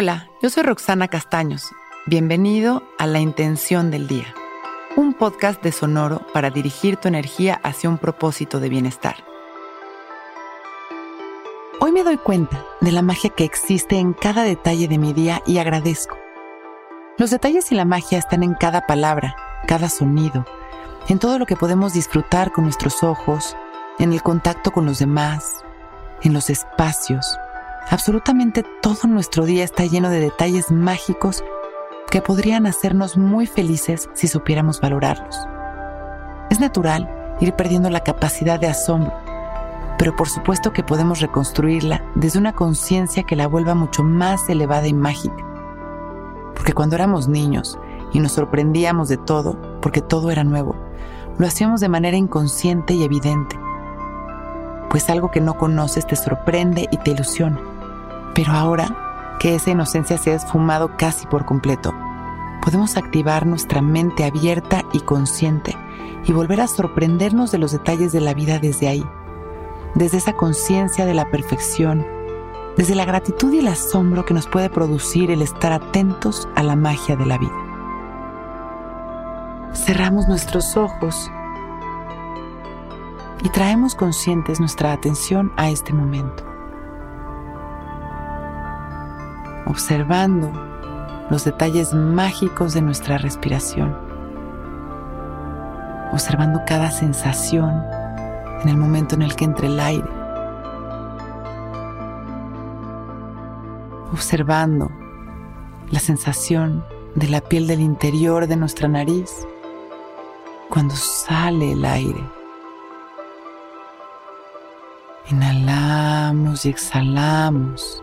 Hola, yo soy Roxana Castaños. Bienvenido a La Intención del Día, un podcast de Sonoro para dirigir tu energía hacia un propósito de bienestar. Hoy me doy cuenta de la magia que existe en cada detalle de mi día y agradezco. Los detalles y la magia están en cada palabra, cada sonido, en todo lo que podemos disfrutar con nuestros ojos, en el contacto con los demás, en los espacios. Absolutamente todo nuestro día está lleno de detalles mágicos que podrían hacernos muy felices si supiéramos valorarlos. Es natural ir perdiendo la capacidad de asombro, pero por supuesto que podemos reconstruirla desde una conciencia que la vuelva mucho más elevada y mágica. Porque cuando éramos niños y nos sorprendíamos de todo, porque todo era nuevo, lo hacíamos de manera inconsciente y evidente pues algo que no conoces te sorprende y te ilusiona. Pero ahora que esa inocencia se ha esfumado casi por completo, podemos activar nuestra mente abierta y consciente y volver a sorprendernos de los detalles de la vida desde ahí, desde esa conciencia de la perfección, desde la gratitud y el asombro que nos puede producir el estar atentos a la magia de la vida. Cerramos nuestros ojos y traemos conscientes nuestra atención a este momento. Observando los detalles mágicos de nuestra respiración. Observando cada sensación en el momento en el que entra el aire. Observando la sensación de la piel del interior de nuestra nariz cuando sale el aire. Inhalamos y exhalamos,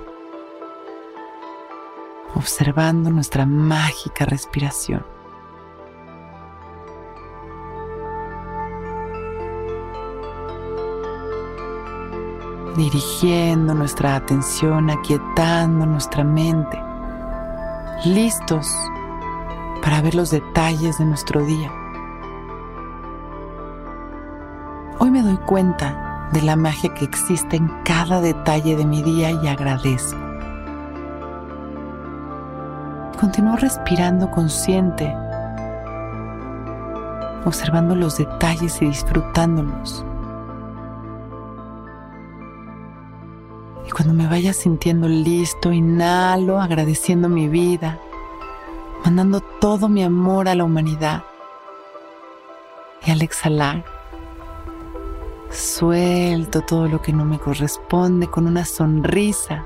observando nuestra mágica respiración. Dirigiendo nuestra atención, aquietando nuestra mente, listos para ver los detalles de nuestro día. Hoy me doy cuenta de la magia que existe en cada detalle de mi día y agradezco. Continúo respirando consciente, observando los detalles y disfrutándolos. Y cuando me vaya sintiendo listo, inhalo agradeciendo mi vida, mandando todo mi amor a la humanidad. Y al exhalar, Suelto todo lo que no me corresponde con una sonrisa.